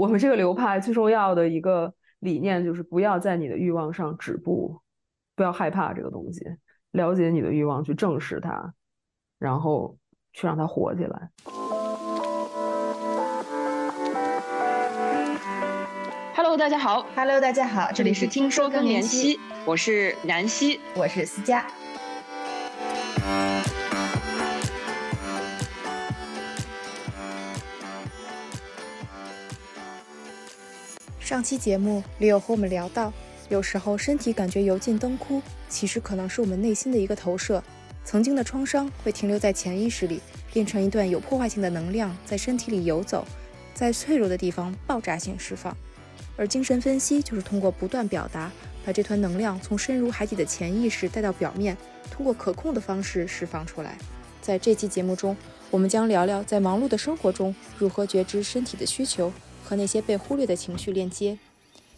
我们这个流派最重要的一个理念就是不要在你的欲望上止步，不要害怕这个东西，了解你的欲望，去正视它，然后去让它活起来。Hello，大家好。Hello，大家好。这里是听说更年期，我是南希，我是思佳。上期节目里有和我们聊到，有时候身体感觉油尽灯枯，其实可能是我们内心的一个投射。曾经的创伤会停留在潜意识里，变成一段有破坏性的能量在身体里游走，在脆弱的地方爆炸性释放。而精神分析就是通过不断表达，把这团能量从深入海底的潜意识带到表面，通过可控的方式释放出来。在这期节目中，我们将聊聊在忙碌的生活中如何觉知身体的需求。和那些被忽略的情绪链接。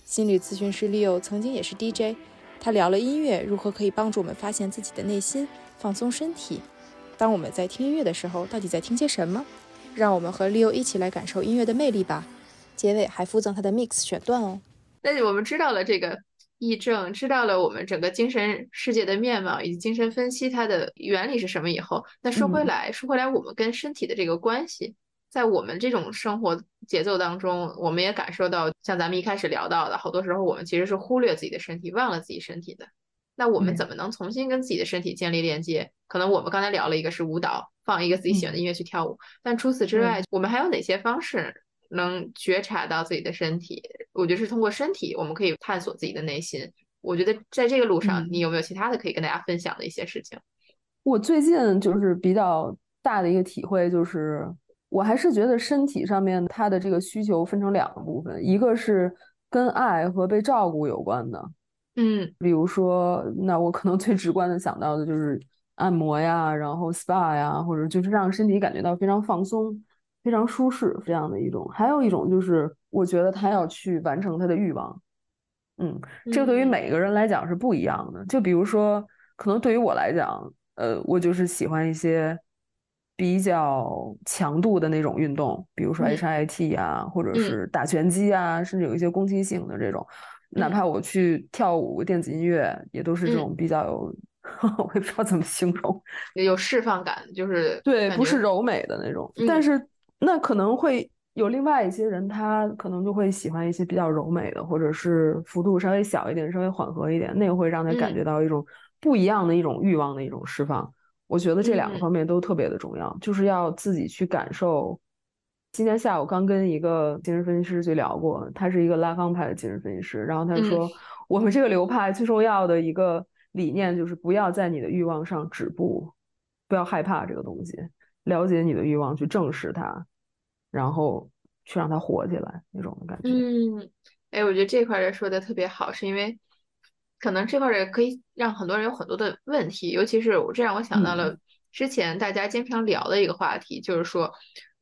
心理咨询师 Leo 曾经也是 DJ，他聊了音乐如何可以帮助我们发现自己的内心，放松身体。当我们在听音乐的时候，到底在听些什么？让我们和 Leo 一起来感受音乐的魅力吧。结尾还附赠他的 Mix 选段哦。那我们知道了这个癔症，知道了我们整个精神世界的面貌以及精神分析它的原理是什么以后，那说回来，说回来，我们跟身体的这个关系。在我们这种生活节奏当中，我们也感受到，像咱们一开始聊到的，好多时候我们其实是忽略自己的身体，忘了自己身体的。那我们怎么能重新跟自己的身体建立连接？可能我们刚才聊了一个是舞蹈，放一个自己喜欢的音乐去跳舞。但除此之外，我们还有哪些方式能觉察到自己的身体？我觉得是通过身体，我们可以探索自己的内心。我觉得在这个路上，你有没有其他的可以跟大家分享的一些事情？我最近就是比较大的一个体会就是。我还是觉得身体上面他的这个需求分成两个部分，一个是跟爱和被照顾有关的，嗯，比如说，那我可能最直观的想到的就是按摩呀，然后 SPA 呀，或者就是让身体感觉到非常放松、非常舒适这样的一种。还有一种就是，我觉得他要去完成他的欲望，嗯，这个对于每个人来讲是不一样的。就比如说，可能对于我来讲，呃，我就是喜欢一些。比较强度的那种运动，比如说 HIT 啊，或者是打拳击啊，甚至有一些攻击性的这种，哪怕我去跳舞、电子音乐，也都是这种比较有，我也不知道怎么形容，有释放感，就是对，不是柔美的那种。但是那可能会有另外一些人，他可能就会喜欢一些比较柔美的，或者是幅度稍微小一点、稍微缓和一点，那个会让他感觉到一种不一样的一种欲望的一种释放。我觉得这两个方面都特别的重要，就是要自己去感受。今天下午刚跟一个精神分析师去聊过，他是一个拉康派的精神分析师，然后他说，我们这个流派最重要的一个理念就是不要在你的欲望上止步，不要害怕这个东西，了解你的欲望，去正视它，然后去让它活起来那种的感觉。嗯，哎，我觉得这块儿说的特别好，是因为。可能这块儿也可以让很多人有很多的问题，尤其是我这让我想到了之前大家经常聊的一个话题，就是说，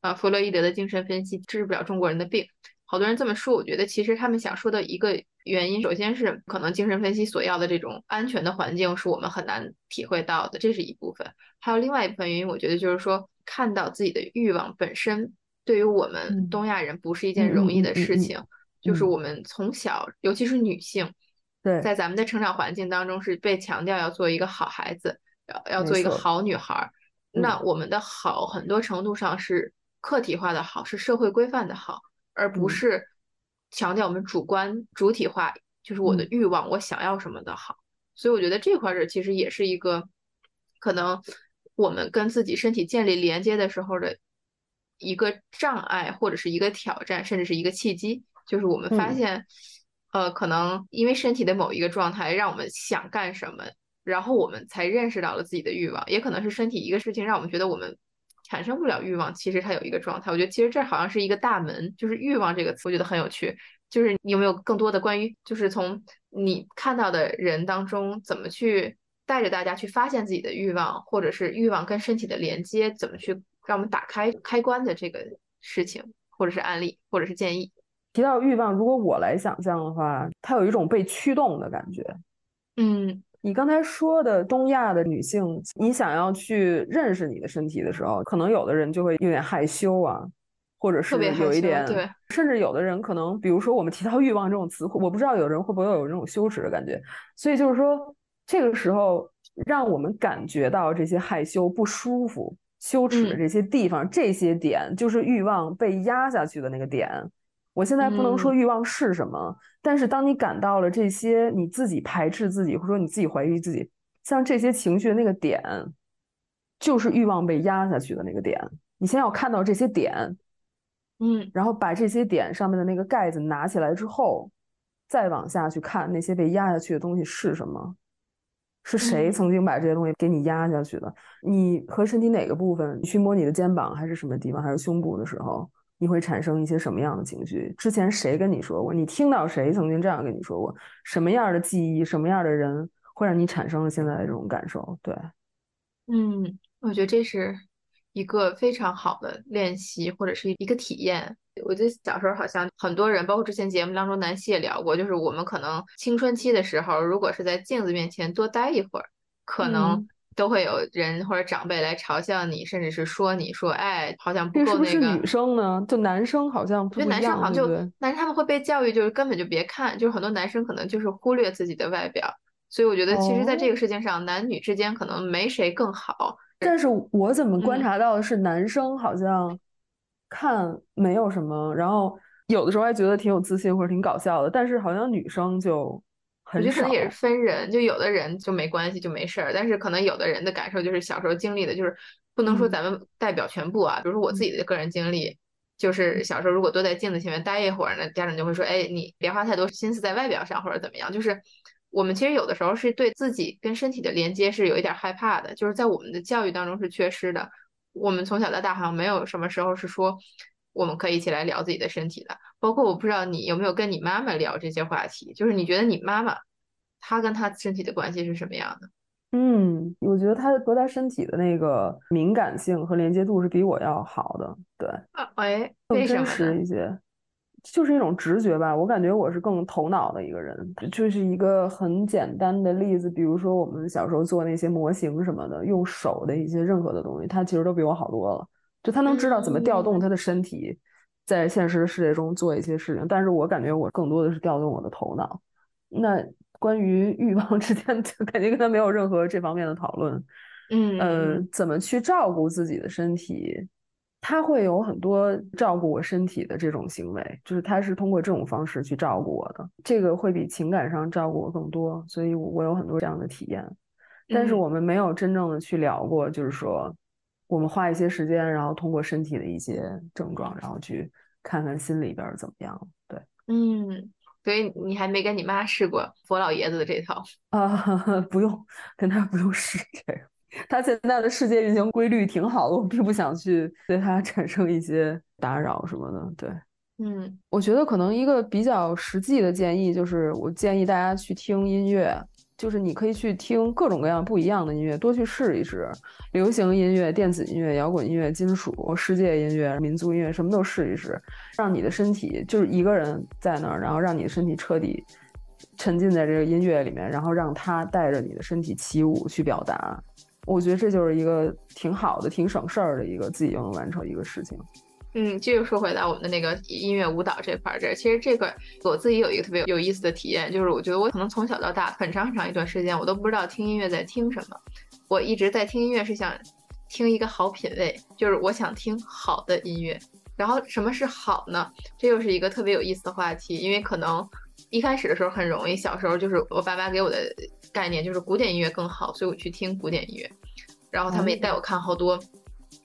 啊，弗洛伊德的精神分析治不了中国人的病。好多人这么说，我觉得其实他们想说的一个原因，首先是可能精神分析所要的这种安全的环境是我们很难体会到的，这是一部分。还有另外一部分原因，我觉得就是说，看到自己的欲望本身对于我们东亚人不是一件容易的事情，就是我们从小，尤其是女性。对，在咱们的成长环境当中，是被强调要做一个好孩子，要要做一个好女孩。那我们的好，很多程度上是客体化的好，是社会规范的好，而不是强调我们主观主体化，就是我的欲望，我想要什么的好。所以我觉得这块儿其实也是一个可能我们跟自己身体建立连接的时候的一个障碍，或者是一个挑战，甚至是一个契机，就是我们发现。呃，可能因为身体的某一个状态，让我们想干什么，然后我们才认识到了自己的欲望。也可能是身体一个事情，让我们觉得我们产生不了欲望。其实它有一个状态，我觉得其实这好像是一个大门，就是欲望这个词，我觉得很有趣。就是你有没有更多的关于，就是从你看到的人当中，怎么去带着大家去发现自己的欲望，或者是欲望跟身体的连接，怎么去让我们打开开关的这个事情，或者是案例，或者是建议。提到欲望，如果我来想象的话，它有一种被驱动的感觉。嗯，你刚才说的东亚的女性，你想要去认识你的身体的时候，可能有的人就会有点害羞啊，或者是有一点，对，甚至有的人可能，比如说我们提到欲望这种词，我不知道有人会不会有这种羞耻的感觉。所以就是说，这个时候让我们感觉到这些害羞、不舒服、羞耻的这些地方，这些点就是欲望被压下去的那个点。我现在不能说欲望是什么，但是当你感到了这些，你自己排斥自己，或者说你自己怀疑自己，像这些情绪的那个点，就是欲望被压下去的那个点。你先要看到这些点。嗯，然后把这些点上面的那个盖子拿起来之后，再往下去看那些被压下去的东西是什么？是谁曾经把这些东西给你压下去的？你和身体哪个部分？你去摸你的肩膀还是什么地方？还是胸部的时候，你会产生一些什么样的情绪？之前谁跟你说过？你听到谁曾经这样跟你说过？什么样的记忆？什么样的人会让你产生了现在的这种感受？对，嗯，我觉得这是。一个非常好的练习或者是一个体验。我记得小时候好像很多人，包括之前节目当中南希也聊过，就是我们可能青春期的时候，如果是在镜子面前多待一会儿，可能都会有人或者长辈来嘲笑你，甚至是说你说，哎，好像不够那个。是不是女生呢？就男生好像就男生好像就，但是他们会被教育，就是根本就别看，就是很多男生可能就是忽略自己的外表。所以我觉得，其实在这个世界上，男女之间可能没谁更好。但是我怎么观察到的是，男生好像看没有什么，然后有的时候还觉得挺有自信或者挺搞笑的。但是好像女生就。我觉得可能也是分人，就有的人就没关系就没事儿，但是可能有的人的感受就是小时候经历的，就是不能说咱们代表全部啊。比如说我自己的个人经历，就是小时候如果多在镜子前面待一会儿呢，家长就会说：“哎，你别花太多心思在外表上或者怎么样。”就是。我们其实有的时候是对自己跟身体的连接是有一点害怕的，就是在我们的教育当中是缺失的。我们从小到大好像没有什么时候是说我们可以一起来聊自己的身体的。包括我不知道你有没有跟你妈妈聊这些话题，就是你觉得你妈妈她跟她身体的关系是什么样的？嗯，我觉得她和她身体的那个敏感性和连接度是比我要好的，对，啊，哎，更真实一些。就是一种直觉吧，我感觉我是更头脑的一个人。就是一个很简单的例子，比如说我们小时候做那些模型什么的，用手的一些任何的东西，他其实都比我好多了。就他能知道怎么调动他的身体，在现实的世界中做一些事情。但是我感觉我更多的是调动我的头脑。那关于欲望 之间，肯定跟他没有任何这方面的讨论。嗯，呃，怎么去照顾自己的身体？他会有很多照顾我身体的这种行为，就是他是通过这种方式去照顾我的，这个会比情感上照顾我更多，所以我有很多这样的体验。但是我们没有真正的去聊过，就是说我们花一些时间，然后通过身体的一些症状，然后去看看心里边怎么样。对，嗯，所以你还没跟你妈试过佛老爷子的这套 啊？不用，跟他不用试这个。他现在的世界运行规律挺好的，我并不想去对他产生一些打扰什么的。对，嗯，我觉得可能一个比较实际的建议就是，我建议大家去听音乐，就是你可以去听各种各样不一样的音乐，多去试一试，流行音乐、电子音乐、摇滚音乐、金属、世界音乐、民族音乐，什么都试一试，让你的身体就是一个人在那儿，然后让你的身体彻底沉浸在这个音乐里面，然后让它带着你的身体起舞去表达。我觉得这就是一个挺好的、挺省事儿的一个自己又能完成一个事情。嗯，继续说回到我们的那个音乐舞蹈这块儿，这其实这个我自己有一个特别有意思的体验，就是我觉得我可能从小到大很长很长一段时间，我都不知道听音乐在听什么。我一直在听音乐是想听一个好品味，就是我想听好的音乐。然后什么是好呢？这又是一个特别有意思的话题，因为可能一开始的时候很容易，小时候就是我爸妈给我的。概念就是古典音乐更好，所以我去听古典音乐。然后他们也带我看好多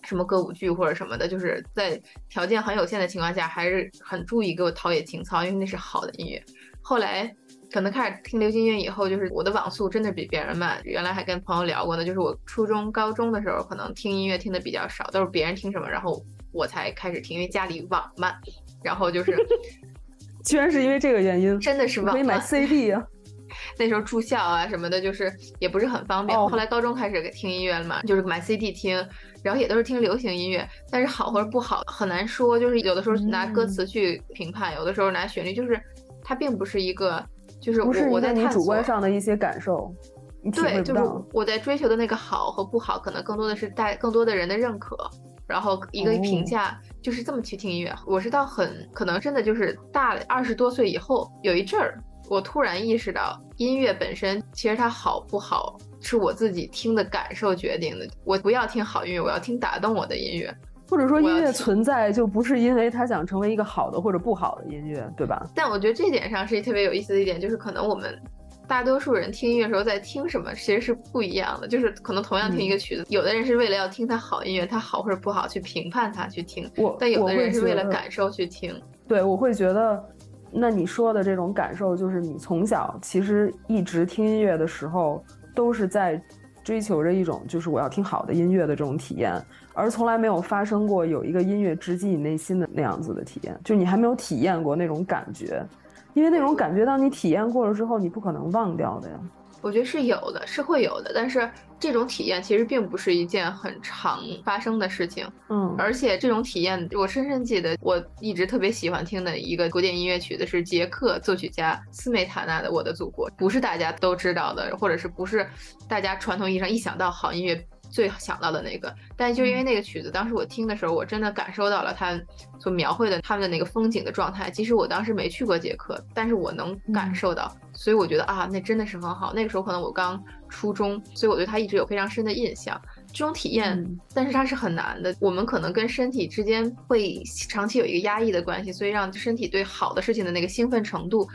什么歌舞剧或者什么的，就是在条件很有限的情况下，还是很注意给我陶冶情操，因为那是好的音乐。后来可能开始听流行音乐以后，就是我的网速真的比别人慢。原来还跟朋友聊过呢，就是我初中、高中的时候，可能听音乐听的比较少，都是别人听什么，然后我才开始听，因为家里网慢。然后就是，居然是因为这个原因，真的是网可以买 CD 啊。那时候住校啊什么的，就是也不是很方便。后来高中开始听音乐了嘛，就是买 CD 听，然后也都是听流行音乐。但是好或者不好很难说，就是有的时候拿歌词去评判，有的时候拿旋律，就是它并不是一个，就是我我在你主观上的一些感受，对，就是我在追求的那个好和不好，可能更多的是带更多的人的认可。然后一个评价就是这么去听音乐。我是到很可能真的就是大二十多岁以后，有一阵儿，我突然意识到音乐本身其实它好不好是我自己听的感受决定的。我不要听好音乐，我要听打动我的音乐。或者说音乐存在就不是因为他想成为一个好的或者不好的音乐，对吧？但我觉得这点上是特别有意思的一点，就是可能我们大多数人听音乐时候在听什么其实是不一样的。就是可能同样听一个曲子，有的人是为了要听它好音乐，它好或者不好去评判它去听；但有的人是为了感受去听。对，我会觉得，那你说的这种感受，就是你从小其实一直听音乐的时候，都是在追求着一种就是我要听好的音乐的这种体验。而从来没有发生过有一个音乐直击你内心的那样子的体验，就你还没有体验过那种感觉，因为那种感觉当你体验过了之后，你不可能忘掉的呀。我觉得是有的，是会有的，但是这种体验其实并不是一件很常发生的事情。嗯，而且这种体验，我深深记得，我一直特别喜欢听的一个古典音乐曲子是捷克作曲家斯梅塔纳的《我的祖国》，不是大家都知道的，或者是不是大家传统意义上一想到好音乐。最想到的那个，但就因为那个曲子，当时我听的时候，我真的感受到了他所描绘的他们的那个风景的状态。即使我当时没去过捷克，但是我能感受到，所以我觉得啊，那真的是很好。那个时候可能我刚初衷，所以我对他一直有非常深的印象。这种体验，但是它是很难的。我们可能跟身体之间会长期有一个压抑的关系，所以让身体对好的事情的那个兴奋程度，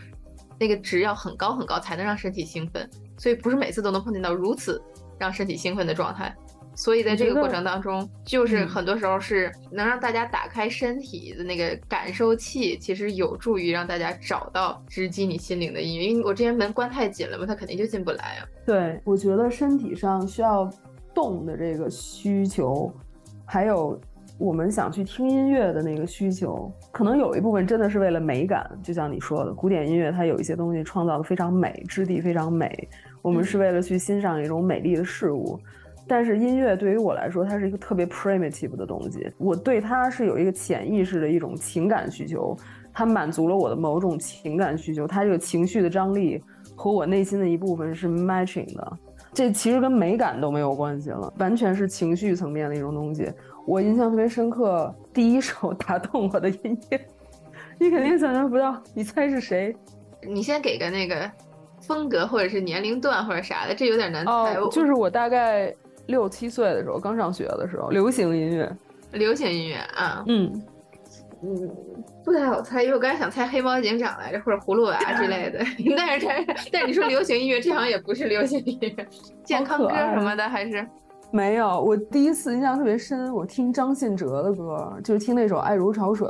那个值要很高很高，才能让身体兴奋。所以不是每次都能碰见到如此让身体兴奋的状态。所以在这个过程当中，就是很多时候是能让大家打开身体的那个感受器，其实有助于让大家找到直击你心灵的音乐。因为我之前门关太紧了嘛，它肯定就进不来啊。对，我觉得身体上需要动的这个需求，还有我们想去听音乐的那个需求，可能有一部分真的是为了美感。就像你说的，古典音乐它有一些东西创造的非常美，质地非常美，我们是为了去欣赏一种美丽的事物。但是音乐对于我来说，它是一个特别 primitive 的东西。我对它是有一个潜意识的一种情感需求，它满足了我的某种情感需求。它这个情绪的张力和我内心的一部分是 matching 的。这其实跟美感都没有关系了，完全是情绪层面的一种东西。我印象特别深刻，第一首打动我的音乐，你肯定想象不到。你猜是谁？你先给个那个风格，或者是年龄段，或者啥的，这有点难猜。就是我大概。六七岁的时候，刚上学的时候，流行音乐，流行音乐啊，嗯。嗯，不太好猜，因为我刚才想猜黑猫警长来着，或者葫芦娃之类的，但是但是但是你说流行音乐，这好像也不是流行音乐，健康歌什么的还是？没有。我第一次印象特别深，我听张信哲的歌，就是听那首《爱如潮水》，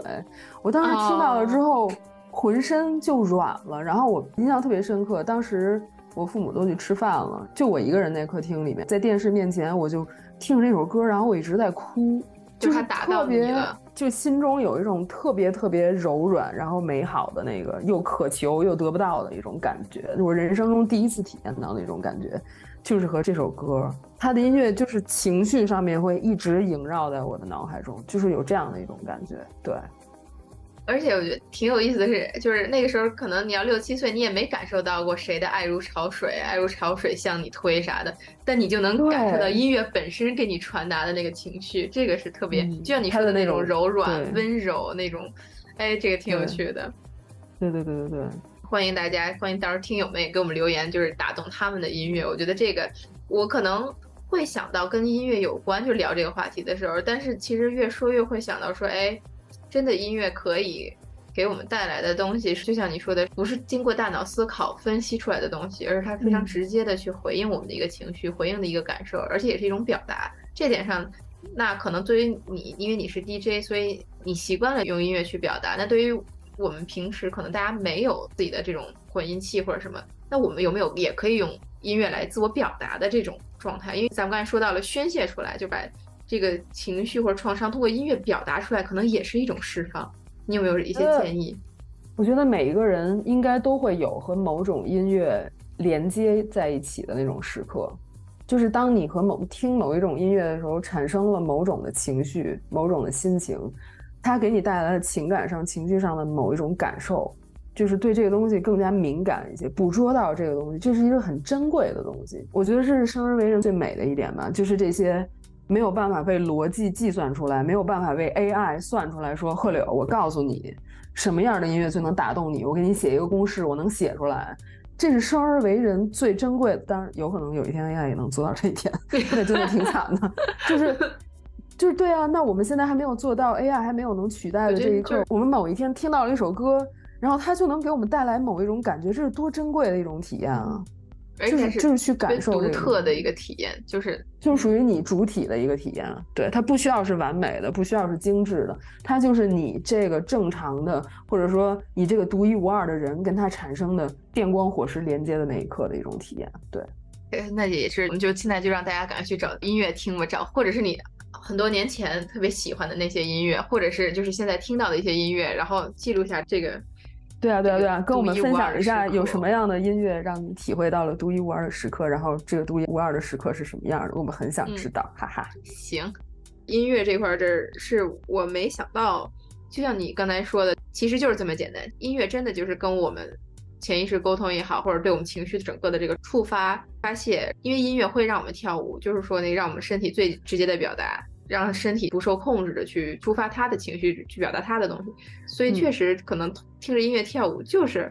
我当时听到了之后，浑身就软了，然后我印象特别深刻，当时。我父母都去吃饭了，就我一个人在客厅里面，在电视面前，我就听着这首歌，然后我一直在哭，就是特别，就心中有一种特别特别柔软，然后美好的那个又渴求又得不到的一种感觉，我人生中第一次体验到那种感觉，就是和这首歌，它的音乐就是情绪上面会一直萦绕在我的脑海中，就是有这样的一种感觉，对。而且我觉得挺有意思的是，就是那个时候可能你要六七岁，你也没感受到过谁的爱如潮水，爱如潮水向你推啥的，但你就能感受到音乐本身给你传达的那个情绪，这个是特别，就像你说的那种柔软、温柔那种，哎，这个挺有趣的。对对对对对，欢迎大家，欢迎到时候听友们也给我们留言，就是打动他们的音乐。我觉得这个我可能会想到跟音乐有关，就聊这个话题的时候，但是其实越说越会想到说，哎。真的音乐可以给我们带来的东西，就像你说的，不是经过大脑思考分析出来的东西，而是它非常直接的去回应我们的一个情绪，回应的一个感受，而且也是一种表达。这点上，那可能对于你，因为你是 DJ，所以你习惯了用音乐去表达。那对于我们平时可能大家没有自己的这种混音器或者什么，那我们有没有也可以用音乐来自我表达的这种状态？因为咱们刚才说到了宣泄出来，就把。这个情绪或者创伤通过音乐表达出来，可能也是一种释放。你有没有一些建议？我觉得每一个人应该都会有和某种音乐连接在一起的那种时刻，就是当你和某听某一种音乐的时候，产生了某种的情绪、某种的心情，它给你带来的情感上、情绪上的某一种感受，就是对这个东西更加敏感一些，捕捉到这个东西，这是一个很珍贵的东西。我觉得这是生而为人最美的一点吧，就是这些。没有办法被逻辑计算出来，没有办法为 AI 算出来。说贺柳，我告诉你，什么样的音乐最能打动你？我给你写一个公式，我能写出来。这是生而为人最珍贵的。当然，有可能有一天 AI 也能做到这一点，那真的挺惨的。就是，就是对啊。那我们现在还没有做到 AI 还没有能取代的这一刻，我们某一天听到了一首歌，然后它就能给我们带来某一种感觉，这是多珍贵的一种体验啊！就是就是去感受独特的一个体验，就是就是属于你主体的一个体验。对，它不需要是完美的，不需要是精致的，它就是你这个正常的，或者说你这个独一无二的人跟它产生的电光火石连接的那一刻的一种体验。对，那也是，我们就现在就让大家赶快去找音乐听吧，找或者是你很多年前特别喜欢的那些音乐，或者是就是现在听到的一些音乐，然后记录下这个。对啊，对啊，对啊，跟我们分享一下有什么样的音乐让你体会到了独一无二的时刻，然后这个独一无二的时刻是什么样的？我们很想知道，哈哈。行，音乐这块儿，这是我没想到，就像你刚才说的，其实就是这么简单。音乐真的就是跟我们潜意识沟通也好，或者对我们情绪整个的这个触发发泄，因为音乐会让我们跳舞，就是说那让我们身体最直接的表达。让身体不受控制的去抒发他的情绪，去表达他的东西，所以确实可能听着音乐跳舞就是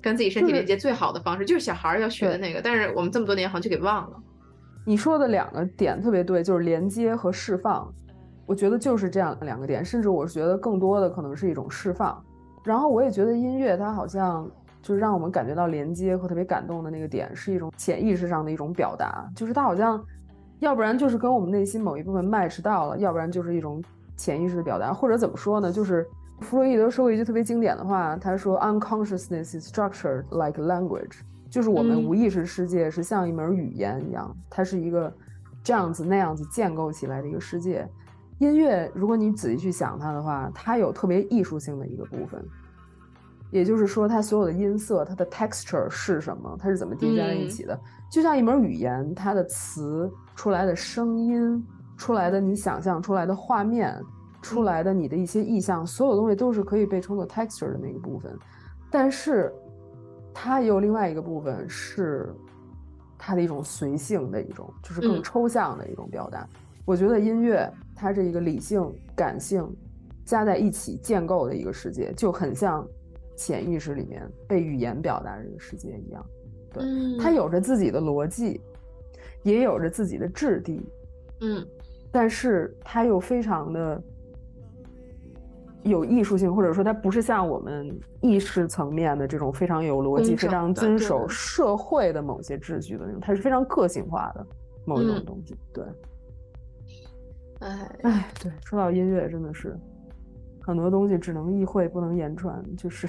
跟自己身体连接最好的方式，就是小孩要学的那个。但是我们这么多年好像就给忘了。你说的两个点特别对，就是连接和释放，我觉得就是这样两个点，甚至我是觉得更多的可能是一种释放。然后我也觉得音乐它好像就是让我们感觉到连接和特别感动的那个点，是一种潜意识上的一种表达，就是它好像。要不然就是跟我们内心某一部分 match 到了，要不然就是一种潜意识的表达，或者怎么说呢？就是弗洛伊德说过一句特别经典的话，他说 “unconsciousness is structured like language”，就是我们无意识世界是像一门语言一样，它是一个这样子那样子建构起来的一个世界。音乐，如果你仔细去想它的话，它有特别艺术性的一个部分，也就是说，它所有的音色，它的 texture 是什么？它是怎么叠加在一起的？就像一门语言，它的词。出来的声音，出来的你想象出来的画面，出来的你的一些意象，所有东西都是可以被称作 texture 的那个部分。但是，它也有另外一个部分是它的一种随性的一种，就是更抽象的一种表达。我觉得音乐它是一个理性、感性加在一起建构的一个世界，就很像潜意识里面被语言表达这个世界一样。对，它有着自己的逻辑。也有着自己的质地，嗯，但是它又非常的有艺术性，或者说它不是像我们意识层面的这种非常有逻辑、非常遵守社会的某些秩序的那种，它是非常个性化的某一种东西。对，哎哎，对，说到音乐，真的是很多东西只能意会不能言传，就是。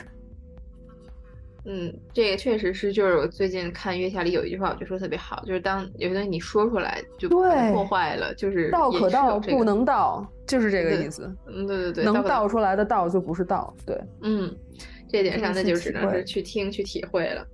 嗯，这个确实是，就是我最近看《月下》里有一句话，我就说特别好，就是当有些东西你说出来就破坏了，就是道可道不能道，就是这个意思。嗯，对对对，能道出来的道就不是道。对，嗯，这点上那就只能是去听去体会了。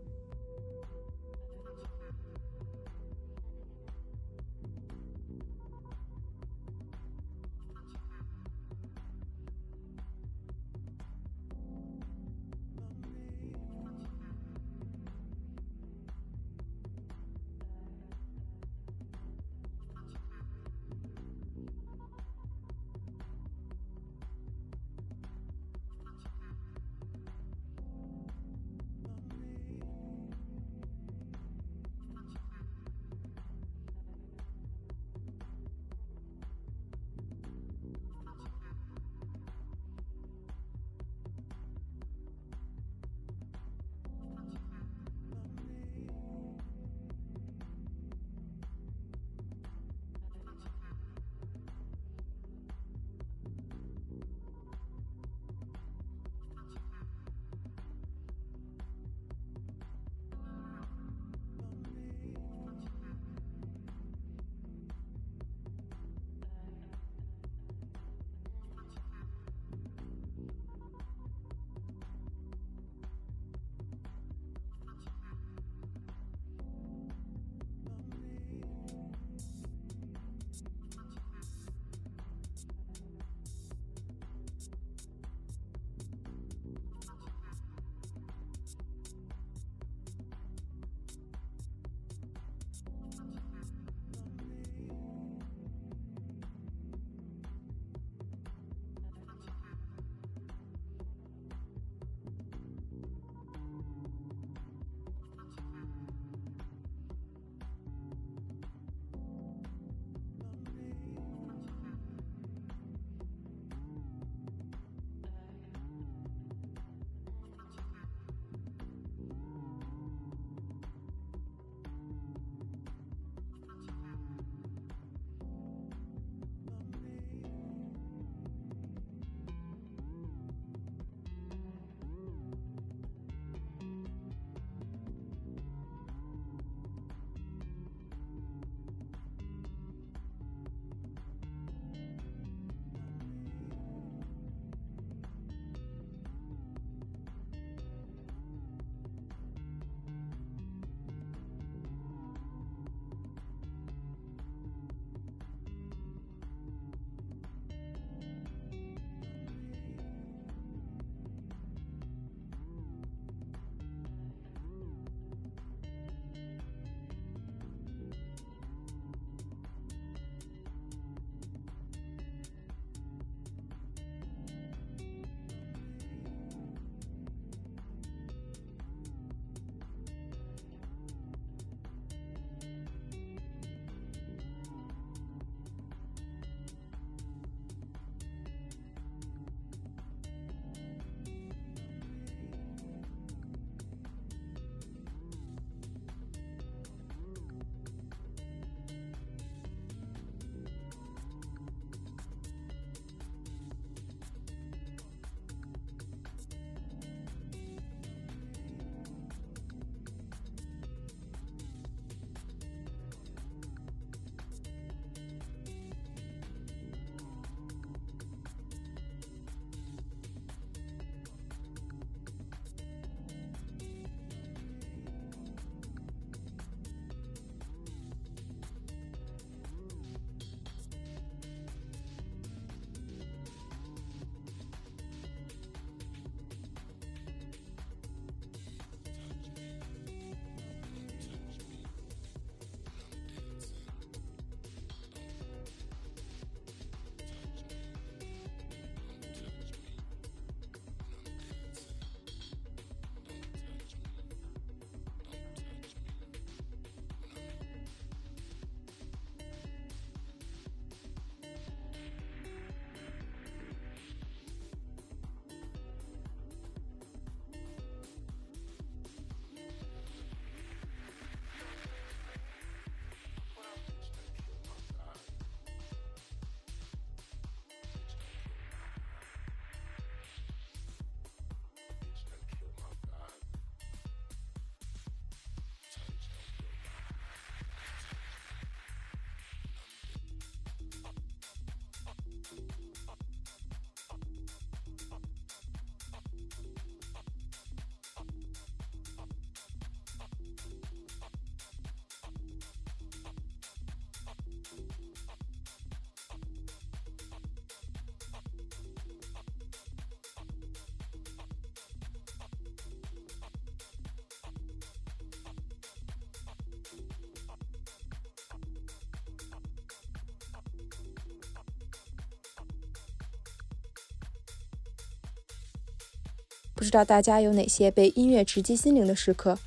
不知道大家有哪些被音乐直击心灵的时刻？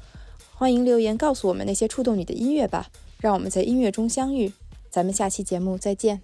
欢迎留言告诉我们那些触动你的音乐吧，让我们在音乐中相遇。咱们下期节目再见。